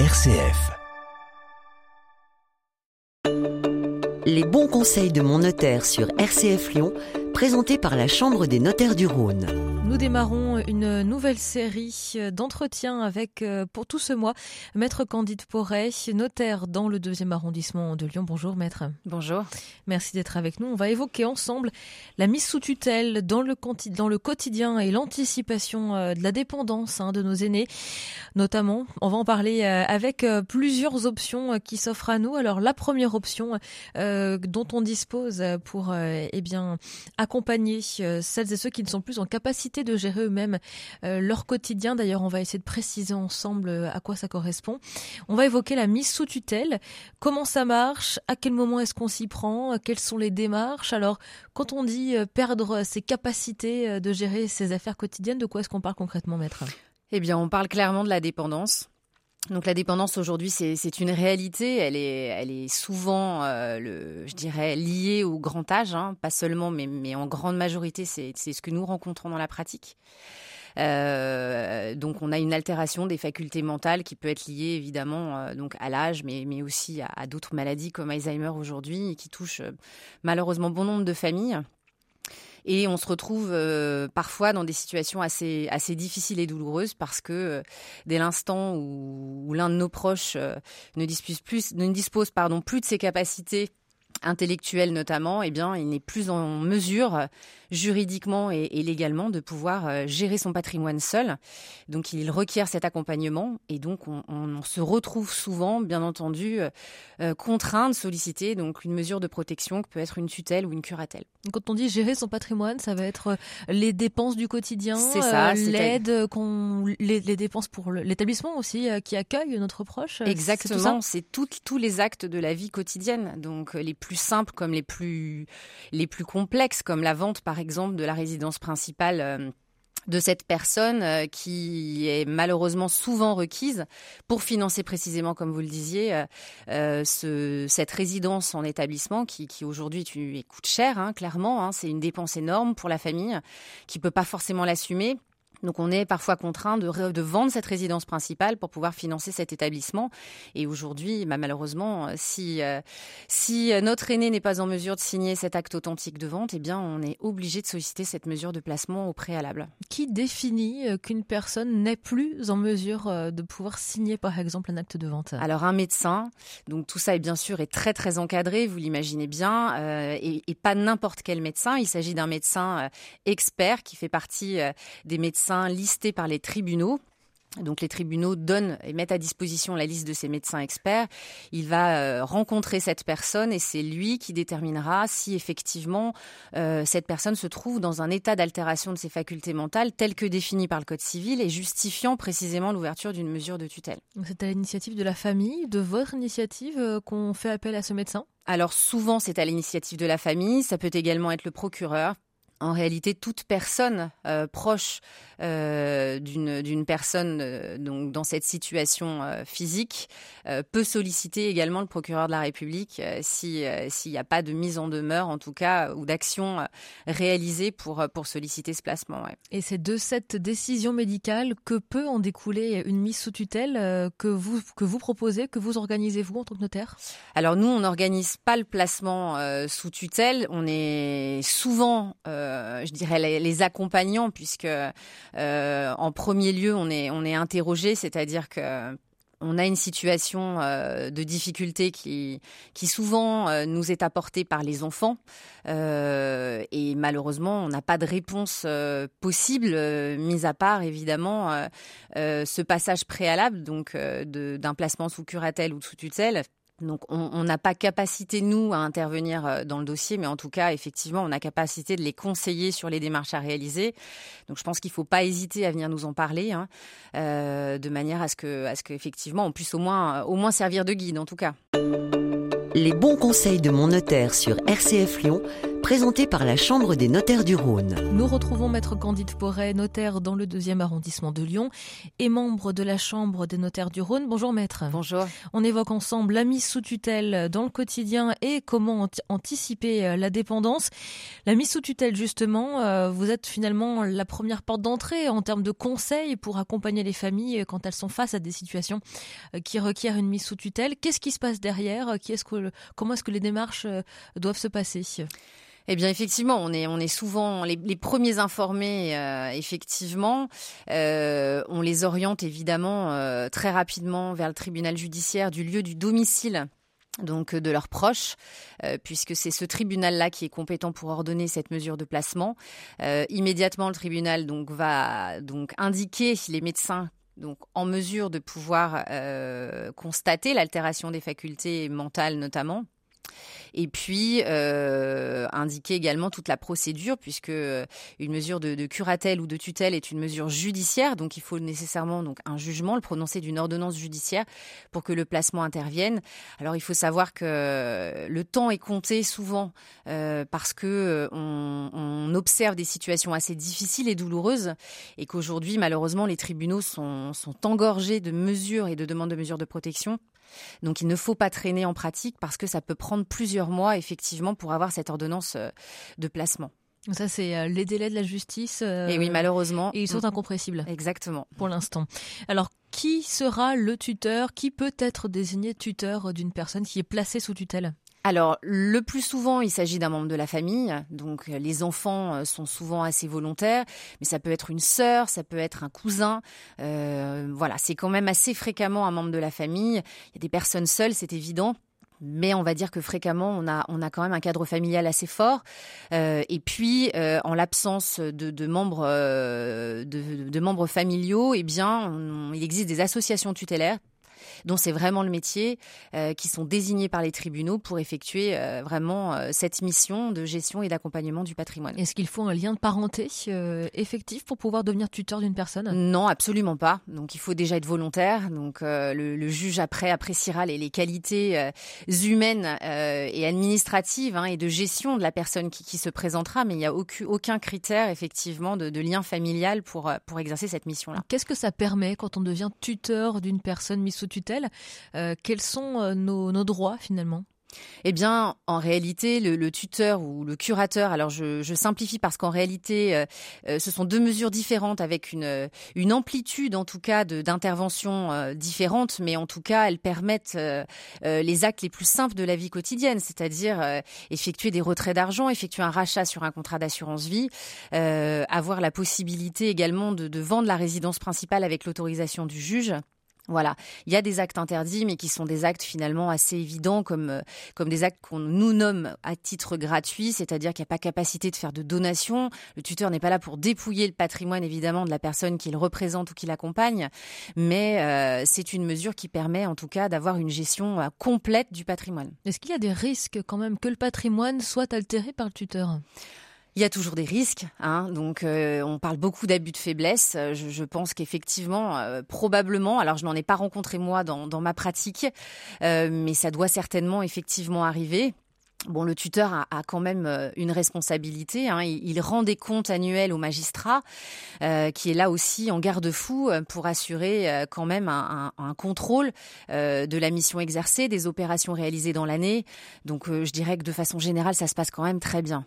RCF. Les bons conseils de mon notaire sur RCF Lyon, présentés par la Chambre des notaires du Rhône. Nous démarrons une nouvelle série d'entretiens avec, euh, pour tout ce mois, Maître Candide Porret, notaire dans le deuxième arrondissement de Lyon. Bonjour Maître. Bonjour. Merci d'être avec nous. On va évoquer ensemble la mise sous tutelle dans le, dans le quotidien et l'anticipation euh, de la dépendance hein, de nos aînés. Notamment, on va en parler euh, avec plusieurs options qui s'offrent à nous. Alors la première option euh, dont on dispose pour euh, eh bien accompagner celles et ceux qui ne sont plus en capacité de gérer eux-mêmes euh, leur quotidien. D'ailleurs, on va essayer de préciser ensemble euh, à quoi ça correspond. On va évoquer la mise sous tutelle. Comment ça marche? À quel moment est-ce qu'on s'y prend? Quelles sont les démarches? Alors, quand on dit euh, perdre ses capacités de gérer ses affaires quotidiennes, de quoi est-ce qu'on parle concrètement, maître? Eh bien, on parle clairement de la dépendance. Donc la dépendance aujourd'hui, c'est une réalité. Elle est, elle est souvent, euh, le, je dirais, liée au grand âge, hein. pas seulement, mais, mais en grande majorité, c'est ce que nous rencontrons dans la pratique. Euh, donc on a une altération des facultés mentales qui peut être liée évidemment euh, donc à l'âge, mais, mais aussi à, d'autres maladies comme Alzheimer aujourd'hui qui touchent euh, malheureusement bon nombre de familles. Et on se retrouve euh, parfois dans des situations assez, assez difficiles et douloureuses parce que euh, dès l'instant où, l'un de nos proches euh, ne dispose plus, plus de ses capacités intellectuelles notamment, eh bien, il n'est plus en mesure juridiquement et, et, légalement de pouvoir euh, gérer son patrimoine seul. Donc il requiert cet accompagnement et donc on, on, se retrouve souvent, bien entendu, euh, euh, contraint de solliciter donc une mesure de protection qui peut être une tutelle ou une curatelle. Quand on dit gérer son patrimoine, ça va être les dépenses du quotidien, c'est ça, l'aide qu'on les, les, dépenses pour l'établissement aussi qui accueille notre proche. Exactement, c'est tous les actes de la vie quotidienne, donc les plus simples comme les plus les plus complexes comme la vente par exemple de la résidence principale euh, de cette personne euh, qui est malheureusement souvent requise pour financer précisément, comme vous le disiez, euh, ce, cette résidence en établissement qui, aujourd'hui coûte cher, hein, clairement. Hein, c'est une dépense énorme pour la famille qui peut pas forcément l'assumer. Donc on est parfois contraint de, de, vendre cette résidence principale pour pouvoir financer cet établissement. Et aujourd'hui, bah, malheureusement, si, euh, si notre aîné n'est pas en mesure de signer cet acte authentique de vente, eh bien on est obligé de solliciter cette mesure de placement au préalable. Qui définit euh, qu'une personne n'est plus en mesure euh, de pouvoir signer par exemple un acte de vente? Alors un médecin, donc tout ça est bien sûr est très très encadré, vous l'imaginez bien, euh, et, et, pas n'importe quel médecin. Il s'agit d'un médecin expert qui fait partie des médecins listés par les tribunaux. Donc les tribunaux donnent et mettent à disposition la liste de ces médecins experts. Il va euh, rencontrer cette personne et c'est lui qui déterminera si effectivement euh, cette personne se trouve dans un état d'altération de ses facultés mentales tel que défini par le Code civil et justifiant précisément l'ouverture d'une mesure de tutelle. C'est à l'initiative de la famille, de votre initiative, euh, qu'on fait appel à ce médecin? Alors souvent c'est à l'initiative de la famille, ça peut également être le procureur en réalité, toute personne euh, proche euh, d'une personne euh, donc dans cette situation euh, physique peut solliciter également le procureur de la République si s'il n'y a pas de mise en demeure, en tout cas, ou d'action réalisée pour pour solliciter ce placement. Ouais. Et c'est de cette décision médicale que peut en découler une mise sous tutelle que vous que vous proposez, que vous organisez vous en tant que notaire? Alors nous, on n'organise pas le placement sous tutelle. On est souvent euh, je dirais, les, accompagnants, puisque euh, en premier lieu, on est, interrogé, c'est-à-dire que on a une situation euh, de difficulté qui, qui souvent euh, nous est apportée par les enfants euh, et malheureusement on n'a pas de réponse possible, mis à part évidemment ce passage préalable donc d'un placement sous curatelle ou sous tutelle donc on n'a pas capacité, nous, à intervenir euh, dans le dossier, mais en tout cas, effectivement, on a capacité de les conseiller sur les démarches à réaliser. Donc je pense qu'il ne faut pas hésiter à venir nous en parler, hein, euh, de manière à ce que, qu'effectivement, on puisse au moins, au moins servir de guide, en tout cas. Les bons conseils de mon notaire sur RCF Lyon présenté par la Chambre des notaires du Rhône. Nous retrouvons Maître Candide Porret, notaire dans le deuxième arrondissement de Lyon et membre de la Chambre des notaires du Rhône. Bonjour Maître. Bonjour. On évoque ensemble la mise sous tutelle dans le quotidien et comment anticiper euh, la dépendance. La mise sous tutelle, justement, euh, vous êtes finalement la première porte d'entrée en termes de conseils pour accompagner les familles quand elles sont face à des situations euh, qui requièrent une mise sous tutelle. Qu'est-ce qui se passe derrière? Qui est-ce que, Comment est-ce que les démarches doivent se passer? Eh bien, effectivement, on est, souvent les, premiers informés. Euh, effectivement, euh, on les oriente évidemment euh, très rapidement vers le tribunal judiciaire du lieu du domicile donc de leurs proches, puisque c'est ce tribunal-là qui est compétent pour ordonner cette mesure de placement. immédiatement, le tribunal va donc indiquer les médecins donc en mesure de pouvoir constater l'altération des facultés mentales notamment et puis euh, indiquer également toute la procédure, puisque euh, une mesure de, curatelle ou de tutelle est une mesure judiciaire, donc il faut nécessairement donc un jugement, le prononcer d'une ordonnance judiciaire pour que le placement intervienne. Alors il faut savoir que le temps est compté souvent euh, parce que on, on, observe des situations assez difficiles et douloureuses, et qu'aujourd'hui malheureusement les tribunaux sont, sont engorgés de mesures et de demandes de mesures de protection. Donc il ne faut pas traîner en pratique parce que ça peut prendre plusieurs mois effectivement pour avoir cette ordonnance euh, de placement. Ça, c'est euh, les délais de la justice. Euh, et oui, malheureusement. Et ils sont mm. incompressibles. Exactement. Pour l'instant. Alors, qui sera le tuteur Qui peut être désigné tuteur d'une personne qui est placée sous tutelle? Alors, le plus souvent, il s'agit d'un membre de la famille. Donc, euh, les enfants euh, sont souvent assez volontaires, mais ça peut être une sœur, ça peut être un cousin. Euh, voilà, c'est quand même assez fréquemment un membre de la famille. Il y a des personnes seules, c'est évident. Mais on va dire que fréquemment, on a, on a quand même un cadre familial assez fort. et puis, en l'absence de, membres, de, membres familiaux, eh bien, il existe des associations tutélaires dont c'est vraiment le métier, euh, qui sont désignés par les tribunaux pour effectuer euh, vraiment euh, cette mission de gestion et d'accompagnement du patrimoine. Est-ce qu'il faut un lien de parenté effectif pour pouvoir devenir tuteur d'une personne? Non, absolument pas. Donc il faut déjà être volontaire. Donc le, juge après appréciera les, les qualités humaines et administratives hein, et de gestion de la personne qui, qui se présentera, mais il n'y a aucun, aucun critère effectivement de, de lien familial pour, pour exercer cette mission-là. Qu'est-ce que ça permet quand on devient tuteur d'une personne mise sous tutelle, euh, quels sont euh, nos droits finalement? Eh bien, en réalité, le, tuteur ou le curateur, alors je, simplifie parce qu'en réalité, euh, ce sont deux mesures différentes avec une, amplitude, en tout cas, d'intervention euh, différente, mais en tout cas, elles permettent les actes les plus simples de la vie quotidienne, c'est-à-dire effectuer des retraits d'argent, effectuer un rachat sur un contrat d'assurance vie, avoir la possibilité également de vendre la résidence principale avec l'autorisation du juge. Voilà, il y a des actes interdits, mais qui sont des actes finalement assez évidents, comme euh, comme des actes qu'on nous nomme à titre gratuit, c'est-à-dire qu'il n'y a pas capacité de faire de donation. Le tuteur n'est pas là pour dépouiller le patrimoine évidemment de la personne qu'il représente ou qui l'accompagne, mais euh, c'est une mesure qui permet en tout cas d'avoir une gestion euh, complète du patrimoine. Est-ce qu'il y a des risques quand même que le patrimoine soit altéré par le tuteur? Il y a toujours des risques, hein, donc euh, on parle beaucoup d'abus de faiblesse. Euh, je, pense qu'effectivement, euh, probablement, alors je n'en ai pas rencontré moi dans, ma pratique, mais ça doit certainement effectivement arriver. Bon, le tuteur a, quand même une responsabilité. Hein. Il, rend des comptes annuels au magistrat, qui est là aussi en garde-fou pour assurer quand même un, contrôle de la mission exercée, des opérations réalisées dans l'année. Donc, je dirais que de façon générale, ça se passe quand même très bien.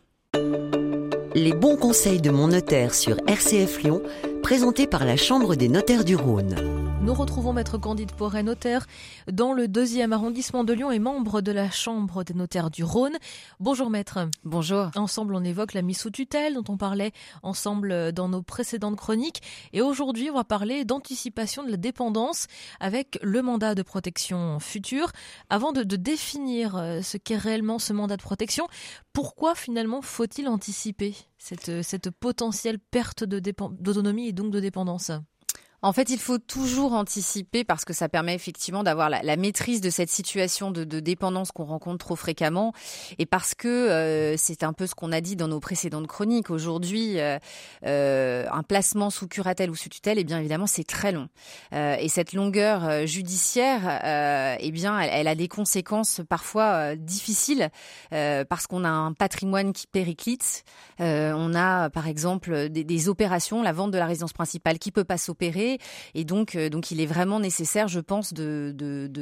Les bons conseils de mon notaire sur RCF Lyon, présentés par la Chambre des notaires du Rhône. Nous retrouvons Maître Candide Porret, notaire dans le deuxième arrondissement de Lyon et membre de la Chambre des notaires du Rhône. Bonjour Maître. Bonjour. Ensemble, on évoque la mise sous tutelle dont on parlait ensemble dans nos précédentes chroniques. Et aujourd'hui, on va parler d'anticipation de la dépendance avec le mandat de protection future. Avant de, de définir euh, ce qu'est réellement ce mandat de protection, pourquoi finalement faut-il anticiper? Cette, cette potentielle perte d'autonomie et donc de dépendance en fait, il faut toujours anticiper parce que ça permet effectivement d'avoir la, maîtrise de cette situation de, dépendance qu'on rencontre trop fréquemment et parce que euh, c'est un peu ce qu'on a dit dans nos précédentes chroniques. Aujourd'hui, euh, euh, un placement sous curatelle ou sous tutelle, eh bien évidemment, c'est très long. et cette longueur judiciaire, eh bien, elle, a des conséquences parfois difficiles parce qu'on a un patrimoine qui périclite. on a, par exemple, des, des opérations, la vente de la résidence principale qui peut pas s'opérer et donc, euh, donc il est vraiment nécessaire, je pense, de,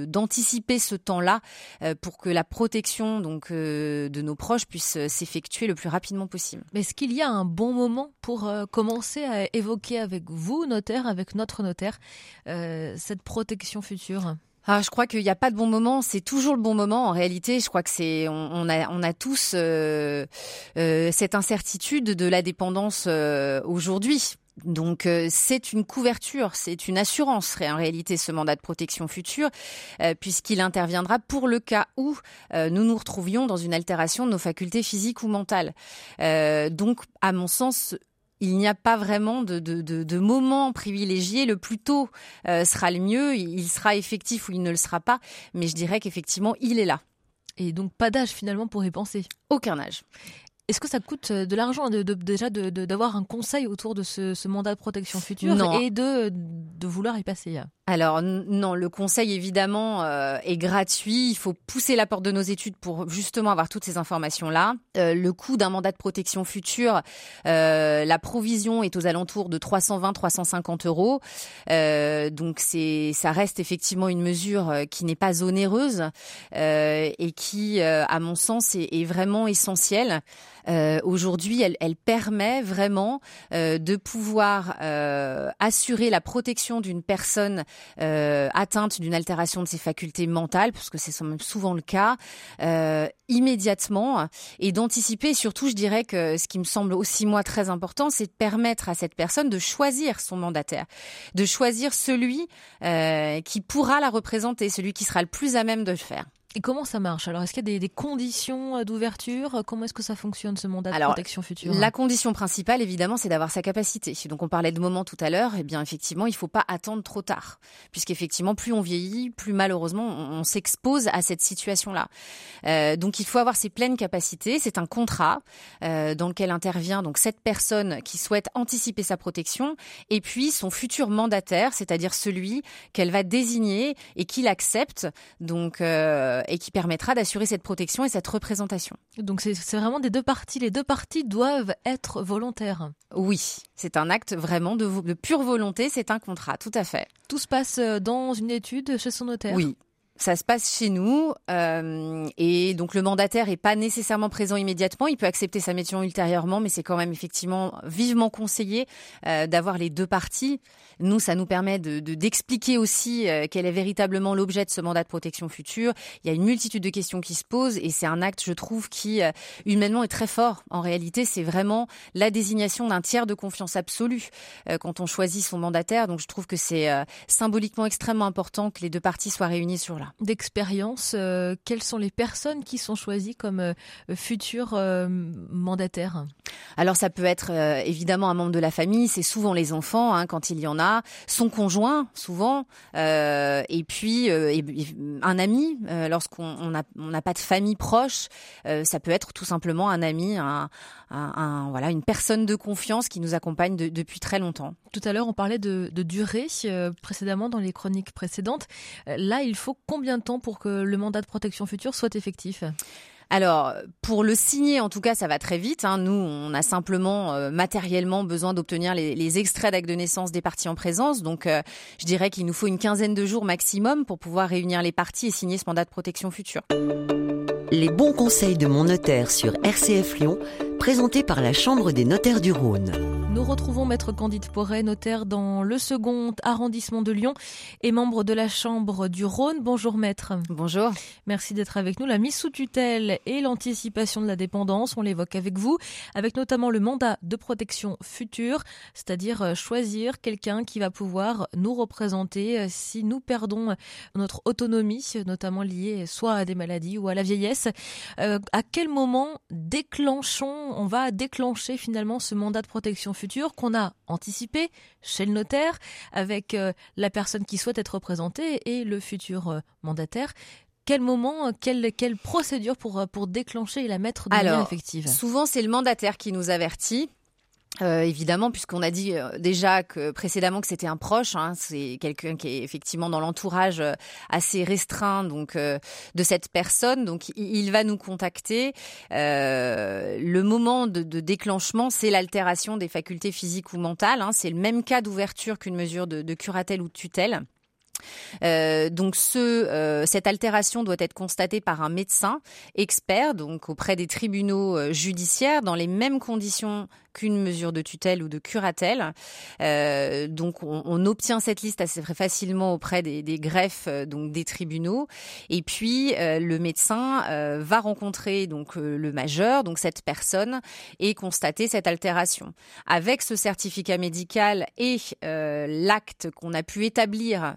d'anticiper ce temps-là euh, pour que la protection donc euh, de nos proches puisse s'effectuer le plus rapidement possible. Mais est-ce qu'il y a un bon moment pour commencer à évoquer avec vous, notaire, avec notre notaire, cette protection future? Ah, je crois qu'il n'y a pas de bon moment. C'est toujours le bon moment. En réalité, je crois que c'est on, a on a tous cette incertitude de la dépendance aujourd'hui. Donc euh, c'est une couverture, c'est une assurance en réalité ce mandat de protection future, euh, puisqu'il interviendra pour le cas où euh, nous nous retrouvions dans une altération de nos facultés physiques ou mentales. donc à mon sens, il n'y a pas vraiment de, de, de, moment privilégié. Le plus tôt sera le mieux. Il sera effectif ou il ne le sera pas. Mais je dirais qu'effectivement, il est là. Et donc pas d'âge finalement pour y penser Aucun âge. Est-ce que ça coûte euh, de l'argent de, déjà d'avoir un conseil autour de ce, mandat de protection future et de, de vouloir y passer alors non, le conseil évidemment euh, est gratuit. Il faut pousser la porte de nos études pour justement avoir toutes ces informations-là. Euh, le coût d'un mandat de protection future, la provision est aux alentours de 320-350 euros. donc c'est, ça reste effectivement une mesure qui n'est pas onéreuse et qui, à mon sens, est, vraiment essentielle. Euh, aujourd'hui, elle, permet vraiment euh, de pouvoir euh, assurer la protection d'une personne atteinte d'une altération de ses facultés mentales, parce que c'est souvent le cas, immédiatement, et d'anticiper. Surtout, je dirais que ce qui me semble aussi moi très important, c'est de permettre à cette personne de choisir son mandataire, de choisir celui qui pourra la représenter, celui qui sera le plus à même de le faire. Et comment ça marche? Alors, est-ce qu'il y a des, conditions euh, d'ouverture? Comment est-ce que ça fonctionne ce mandat de protection future? La condition principale, évidemment, c'est d'avoir sa capacité. Donc, on parlait de moment tout à l'heure. Eh bien, effectivement, il ne faut pas attendre trop tard, puisqu'effectivement, plus on vieillit, plus malheureusement on, s'expose à cette situation-là. Euh, donc, il faut avoir ses pleines capacités. C'est un contrat euh, dans lequel intervient donc cette personne qui souhaite anticiper sa protection, et puis son futur mandataire, c'est-à-dire celui qu'elle va désigner et qu'il accepte. Donc et qui permettra d'assurer cette protection et cette représentation. Donc c'est vraiment des deux parties. Les deux parties doivent être volontaires. Oui, c'est un acte vraiment de, de pure volonté, c'est un contrat, tout à fait. Tout se passe euh, dans une étude chez son notaire Oui, ça se passe chez nous euh, et donc le mandataire est pas nécessairement présent immédiatement. Il peut accepter sa mission ultérieurement, mais c'est quand même effectivement vivement conseillé euh, d'avoir les deux parties. Nous, ça nous permet de d'expliquer aussi euh, quel est véritablement l'objet de ce mandat de protection future. Il y a une multitude de questions qui se posent et c'est un acte, je trouve, qui euh, humainement est très fort. En réalité, c'est vraiment la désignation d'un tiers de confiance absolue euh, quand on choisit son mandataire. Donc, je trouve que c'est symboliquement extrêmement important que les deux parties soient réunies sur là. D'expérience, quelles sont les personnes qui sont choisies comme futurs mandataires? Alors, ça peut être évidemment un membre de la famille. C'est souvent les enfants hein, quand il y en a son conjoint souvent, euh, et puis euh, un ami euh, lorsqu'on n'a pas de famille proche. ça peut être tout simplement un ami, un, voilà, une personne de confiance qui nous accompagne depuis très longtemps. Tout à l'heure, on parlait de, de durée précédemment dans les chroniques précédentes. là, il faut combien de temps pour que le mandat de protection future soit effectif? Alors, pour le signer, en tout cas, ça va très vite. Hein. Nous, on a simplement euh, matériellement besoin d'obtenir les, extraits d'actes de naissance des parties en présence. Donc, euh, je dirais qu'il nous faut une quinzaine de jours maximum pour pouvoir réunir les parties et signer ce mandat de protection future. Les bons conseils de mon notaire sur RCF Lyon, présentés par la Chambre des notaires du Rhône. Nous retrouvons Maître Candide Porret, notaire dans le second arrondissement de Lyon et membre de la Chambre du Rhône. Bonjour Maître. Bonjour. Merci d'être avec nous. La mise sous tutelle et l'anticipation de la dépendance, on l'évoque avec vous, avec notamment le mandat de protection future, c'est-à-dire euh, choisir quelqu'un qui va pouvoir nous représenter euh, si nous perdons notre autonomie, notamment liée soit à des maladies ou à la vieillesse. Euh, à quel moment déclenchons on va déclencher finalement ce mandat de protection future qu'on a anticipé chez le notaire avec euh, la personne qui souhaite être représentée et le futur euh, mandataire quel moment, quelle, quelle procédure pour, pour déclencher et la mettre de manière effective? Souvent, c'est le mandataire qui nous avertit. Euh, évidemment, puisqu'on a dit euh, déjà que précédemment que c'était un proche, hein, c'est quelqu'un qui est effectivement dans l'entourage euh, assez restreint donc de cette personne, donc il, va nous contacter. le moment de, déclenchement, c'est l'altération des facultés physiques ou mentales. Hein, c'est le même cas d'ouverture qu'une mesure de, de curatelle ou de tutelle. Euh, donc euh, cette altération doit être constatée par un médecin expert, donc auprès des tribunaux euh, judiciaires, dans les mêmes conditions qu'une mesure de tutelle ou de curatelle. donc on, obtient cette liste assez facilement auprès des, des greffes, donc des tribunaux. Et puis le médecin va rencontrer donc le majeur, donc cette personne, et constater cette altération. Avec ce certificat médical et l'acte qu'on a pu établir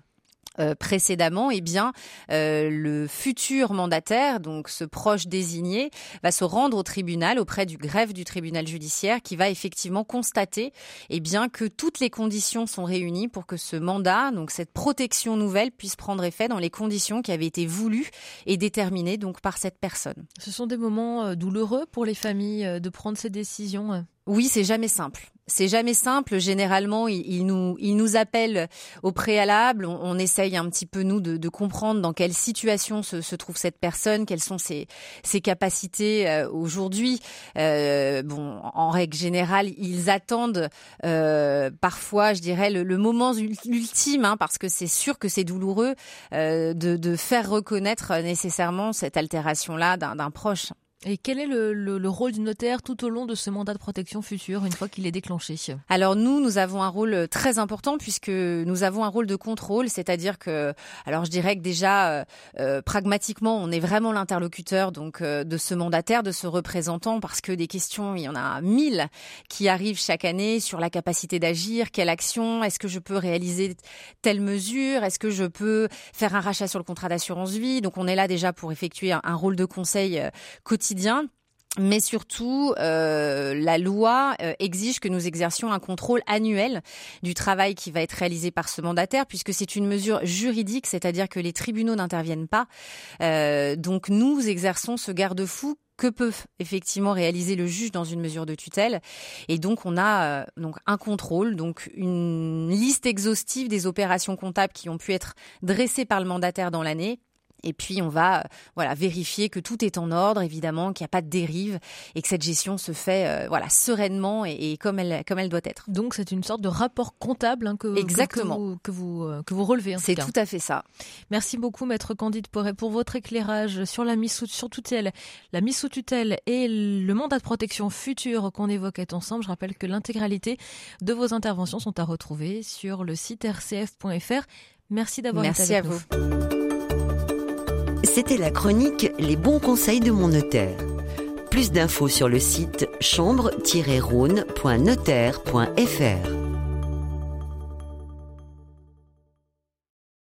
euh, précédemment, eh bien, euh, le futur mandataire, donc ce proche désigné, va se rendre au tribunal auprès du greffe du tribunal judiciaire qui va effectivement constater, eh bien, que toutes les conditions sont réunies pour que ce mandat, donc cette protection nouvelle, puisse prendre effet dans les conditions qui avaient été voulues et déterminées donc par cette personne. Ce sont des moments euh, douloureux pour les familles de prendre ces décisions. Oui, c'est jamais simple. C'est jamais simple. Généralement, il, nous, il nous appelle au préalable. On, essaye un petit peu nous de, comprendre dans quelle situation se, trouve cette personne, quelles sont ses, ses capacités euh, aujourd'hui. Euh, bon, en règle générale, ils attendent euh, parfois, je dirais, le, moment ultime, hein, parce que c'est sûr que c'est douloureux de, de faire reconnaître nécessairement cette altération-là d'un proche. Et quel est le, rôle du notaire tout au long de ce mandat de protection future, une fois qu'il est déclenché? Alors nous, nous avons un rôle très important puisque nous avons un rôle de contrôle, c'est-à-dire que, alors je dirais que déjà, euh, euh, pragmatiquement, on est vraiment l'interlocuteur donc euh, de ce mandataire, de ce représentant, parce que des questions, il y en a mille qui arrivent chaque année sur la capacité d'agir, quelle action, est-ce que je peux réaliser telle mesure, est-ce que je peux faire un rachat sur le contrat d'assurance vie? Donc on est là déjà pour effectuer un rôle de conseil quotidien mais surtout, euh, la loi euh, exige que nous exercions un contrôle annuel du travail qui va être réalisé par ce mandataire, puisque c'est une mesure juridique, c'est-à-dire que les tribunaux n'interviennent pas. Euh, donc nous exerçons ce garde-fou que peut effectivement réaliser le juge dans une mesure de tutelle. Et donc on a donc un contrôle, donc une liste exhaustive des opérations comptables qui ont pu être dressées par le mandataire dans l'année et puis on va euh, voilà vérifier que tout est en ordre, évidemment, qu'il n'y a pas de dérive et que cette gestion se fait euh, voilà sereinement et, comme elle comme elle doit être. Donc c'est une sorte de rapport comptable hein, que, Exactement. que, vous, que vous que vous relevez. C'est tout à fait ça. Merci beaucoup, maître Candide Poré, pour votre éclairage sur la mise sous sur tutelle, la mise sous tutelle et le mandat de protection futur qu'on évoquait ensemble. Je rappelle que l'intégralité de vos interventions sont à retrouver sur le site rcf.fr. Merci d'avoir été avec nous. Merci à vous. C'était la chronique Les bons conseils de mon notaire. Plus d'infos sur le site chambre-rhône.notaire.fr.